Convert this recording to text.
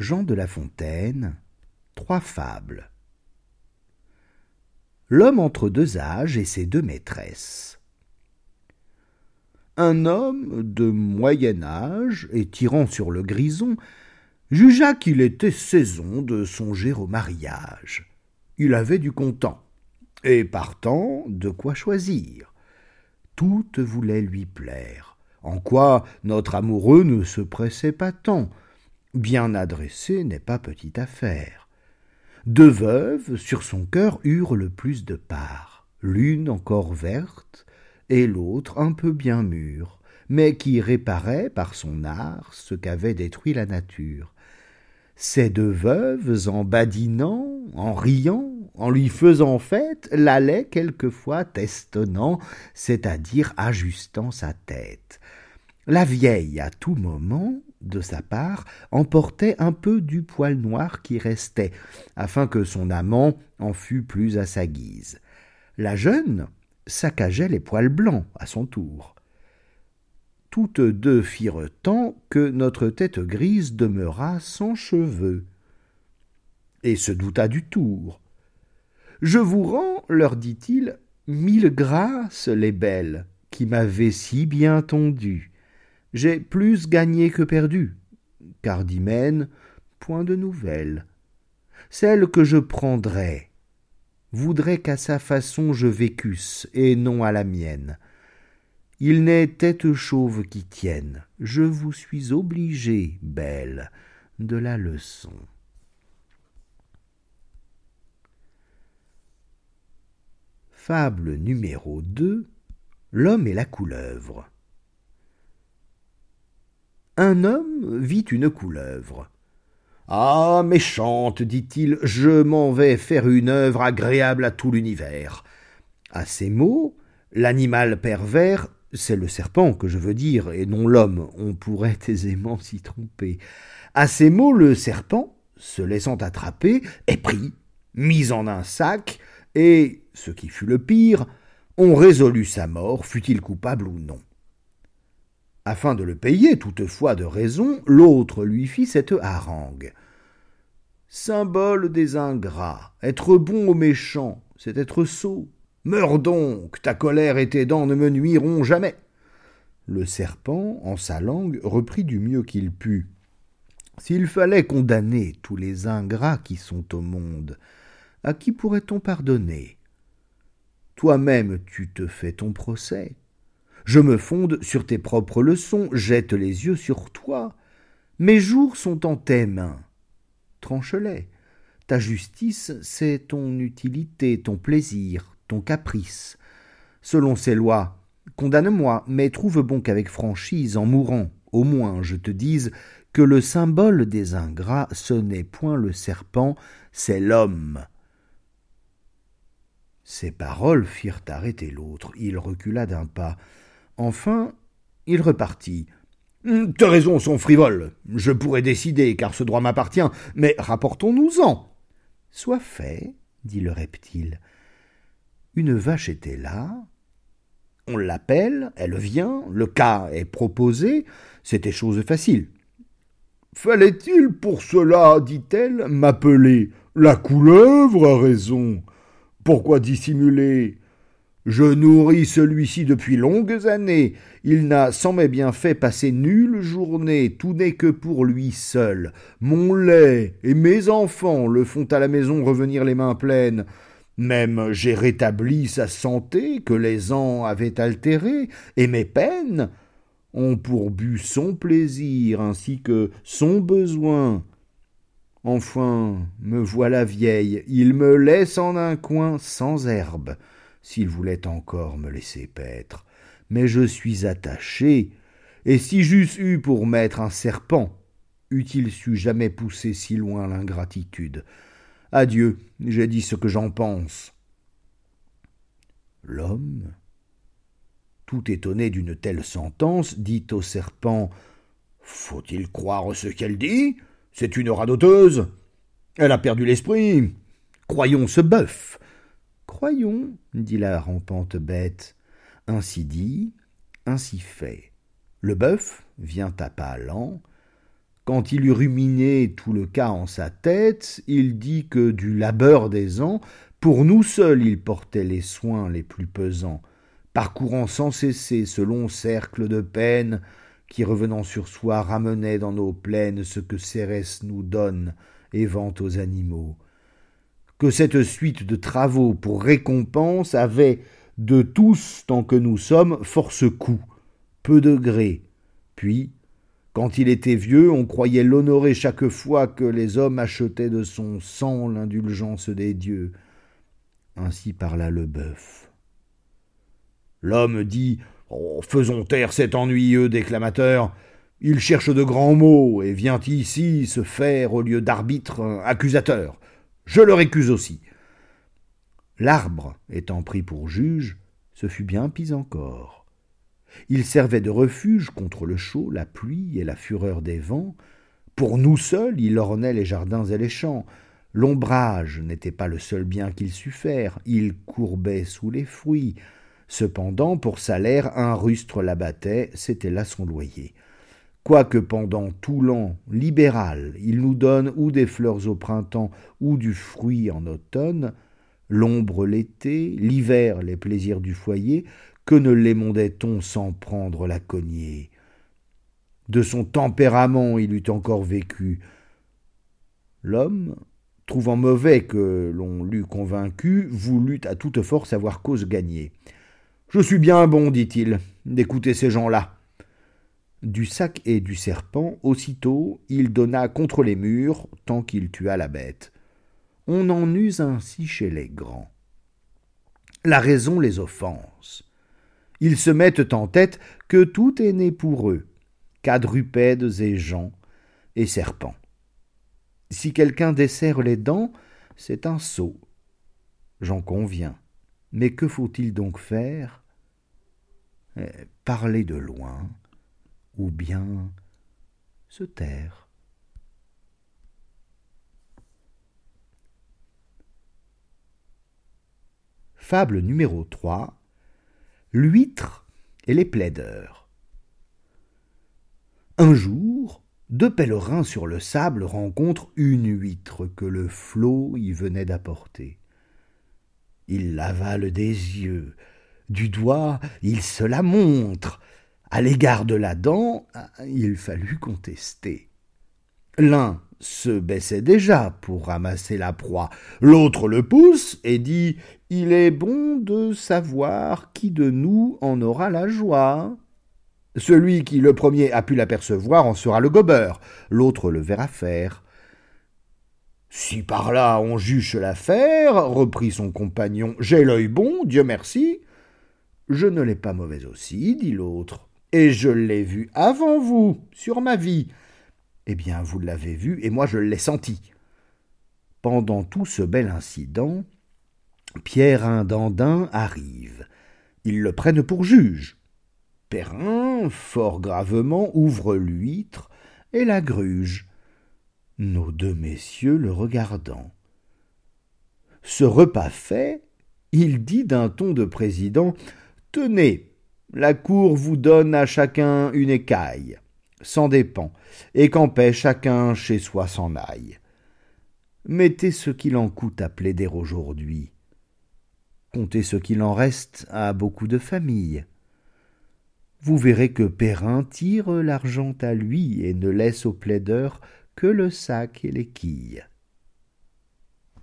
Jean de La Fontaine, Trois fables. L'homme entre deux âges et ses deux maîtresses. Un homme de moyen âge et tirant sur le grison jugea qu'il était saison de songer au mariage. Il avait du content, et partant de quoi choisir. Toutes voulaient lui plaire, en quoi notre amoureux ne se pressait pas tant, bien adressé n'est pas petite affaire. Deux veuves sur son cœur eurent le plus de part, l'une encore verte, et l'autre un peu bien mûre, mais qui réparait par son art ce qu'avait détruit la nature. Ces deux veuves, en badinant, en riant, en lui faisant fête, l'allaient quelquefois testonnant, c'est-à-dire ajustant sa tête. La vieille, à tout moment, de sa part, emportait un peu du poil noir qui restait, afin que son amant en fût plus à sa guise. La jeune saccageait les poils blancs à son tour. Toutes deux firent tant que notre tête grise demeura sans cheveux, et se douta du tour. Je vous rends, leur dit-il, mille grâces, les belles, qui m'avez si bien tondu j'ai plus gagné que perdu, car d'Hymen, point de nouvelles. Celle que je prendrais voudrait qu'à sa façon je vécusse, et non à la mienne. Il n'est tête chauve qui tienne, je vous suis obligé, belle, de la leçon. Fable numéro 2 L'homme et la couleuvre un homme vit une couleuvre. Ah, méchante, dit-il, je m'en vais faire une œuvre agréable à tout l'univers. À ces mots, l'animal pervers, c'est le serpent que je veux dire, et non l'homme, on pourrait aisément s'y tromper. À ces mots, le serpent, se laissant attraper, est pris, mis en un sac, et, ce qui fut le pire, on résolut sa mort, fût-il coupable ou non. Afin de le payer toutefois de raison, l'autre lui fit cette harangue. Symbole des ingrats, être bon aux méchants, c'est être sot. Meurs donc, ta colère et tes dents ne me nuiront jamais. Le serpent, en sa langue, reprit du mieux qu'il put. S'il fallait condamner tous les ingrats qui sont au monde, à qui pourrait-on pardonner? Toi-même tu te fais ton procès, je me fonde sur tes propres leçons, jette les yeux sur toi. Mes jours sont en tes mains. Tranche-les. Ta justice, c'est ton utilité, ton plaisir, ton caprice. Selon ces lois, condamne-moi, mais trouve bon qu'avec franchise, en mourant, au moins, je te dise que le symbole des ingrats, ce n'est point le serpent, c'est l'homme. Ces paroles firent arrêter l'autre. Il recula d'un pas. Enfin, il repartit. Hum, tes raisons sont frivoles. Je pourrais décider, car ce droit m'appartient, mais rapportons-nous-en. Soit fait, dit le reptile. Une vache était là. On l'appelle, elle vient, le cas est proposé, c'était chose facile. Fallait-il pour cela, dit-elle, m'appeler La couleuvre a raison? Pourquoi dissimuler je nourris celui-ci depuis longues années. Il n'a sans mes bienfaits passé nulle journée, tout n'est que pour lui seul. Mon lait et mes enfants le font à la maison revenir les mains pleines. Même j'ai rétabli sa santé que les ans avaient altérée, et mes peines ont pour but son plaisir ainsi que son besoin. Enfin, me voilà vieille, il me laisse en un coin sans herbe s'il voulait encore me laisser paître. Mais je suis attaché, et si j'eusse eu pour maître un serpent, eût-il su jamais pousser si loin l'ingratitude. Adieu, j'ai dit ce que j'en pense. L'homme, tout étonné d'une telle sentence, dit au serpent Faut-il croire ce qu'elle dit? C'est une radoteuse. Elle a perdu l'esprit. Croyons ce bœuf. Croyons, dit la rampante bête. Ainsi dit, ainsi fait. Le bœuf vient à pas lents, Quand il eut ruminé tout le cas en sa tête, il dit que du labeur des ans, pour nous seuls il portait les soins les plus pesants, parcourant sans cesser ce long cercle de peine qui, revenant sur soi, ramenait dans nos plaines ce que Cérès nous donne et vante aux animaux. Que cette suite de travaux pour récompense avait, de tous tant que nous sommes, force coût, peu de gré, puis, quand il était vieux, on croyait l'honorer chaque fois que les hommes achetaient de son sang l'indulgence des dieux. Ainsi parla le bœuf. L'homme dit oh, Faisons taire cet ennuyeux déclamateur. Il cherche de grands mots et vient ici se faire, au lieu d'arbitre, accusateur. Je le récuse aussi. L'arbre étant pris pour juge, ce fut bien pis encore. Il servait de refuge contre le chaud, la pluie et la fureur des vents. Pour nous seuls, il ornait les jardins et les champs. L'ombrage n'était pas le seul bien qu'il sût faire, il courbait sous les fruits. Cependant, pour salaire, un rustre l'abattait, c'était là son loyer. Quoique pendant tout l'an libéral, il nous donne ou des fleurs au printemps ou du fruit en automne, l'ombre l'été, l'hiver les plaisirs du foyer, que ne l'émondait-on sans prendre la cognée? De son tempérament il eût encore vécu. L'homme, trouvant mauvais que l'on l'eût convaincu, voulut à toute force avoir cause gagnée. Je suis bien bon, dit-il, d'écouter ces gens-là. Du sac et du serpent, aussitôt, il donna contre les murs, tant qu'il tua la bête. On en use ainsi chez les grands. La raison les offense. Ils se mettent en tête que tout est né pour eux, quadrupèdes et gens, et serpents. Si quelqu'un desserre les dents, c'est un sot. J'en conviens. Mais que faut-il donc faire? Eh, Parler de loin, ou bien se taire. Fable numéro 3 L'huître et les plaideurs. Un jour, deux pèlerins sur le sable rencontrent une huître que le flot y venait d'apporter. Ils l'avalent des yeux, du doigt ils se la montrent. À l'égard de la dent, il fallut contester. L'un se baissait déjà pour ramasser la proie, l'autre le pousse et dit Il est bon de savoir qui de nous en aura la joie. Celui qui le premier a pu l'apercevoir en sera le gobeur, l'autre le verra faire. Si par là on juge l'affaire, reprit son compagnon, j'ai l'œil bon, Dieu merci. Je ne l'ai pas mauvais aussi, dit l'autre, et je l'ai vu avant vous, sur ma vie. Eh bien, vous l'avez vu, et moi je l'ai senti. Pendant tout ce bel incident, Pierre Indandin arrive. Ils le prennent pour juge. Perrin, fort gravement, ouvre l'huître et la gruge, nos deux messieurs le regardant. Ce repas fait, il dit d'un ton de président Tenez, la cour vous donne à chacun une écaille, sans dépend, et qu'en paix chacun chez soi s'en aille. Mettez ce qu'il en coûte à plaider aujourd'hui. Comptez ce qu'il en reste à beaucoup de familles vous verrez que Perrin tire l'argent à lui et ne laisse au plaideur que le sac et les quilles.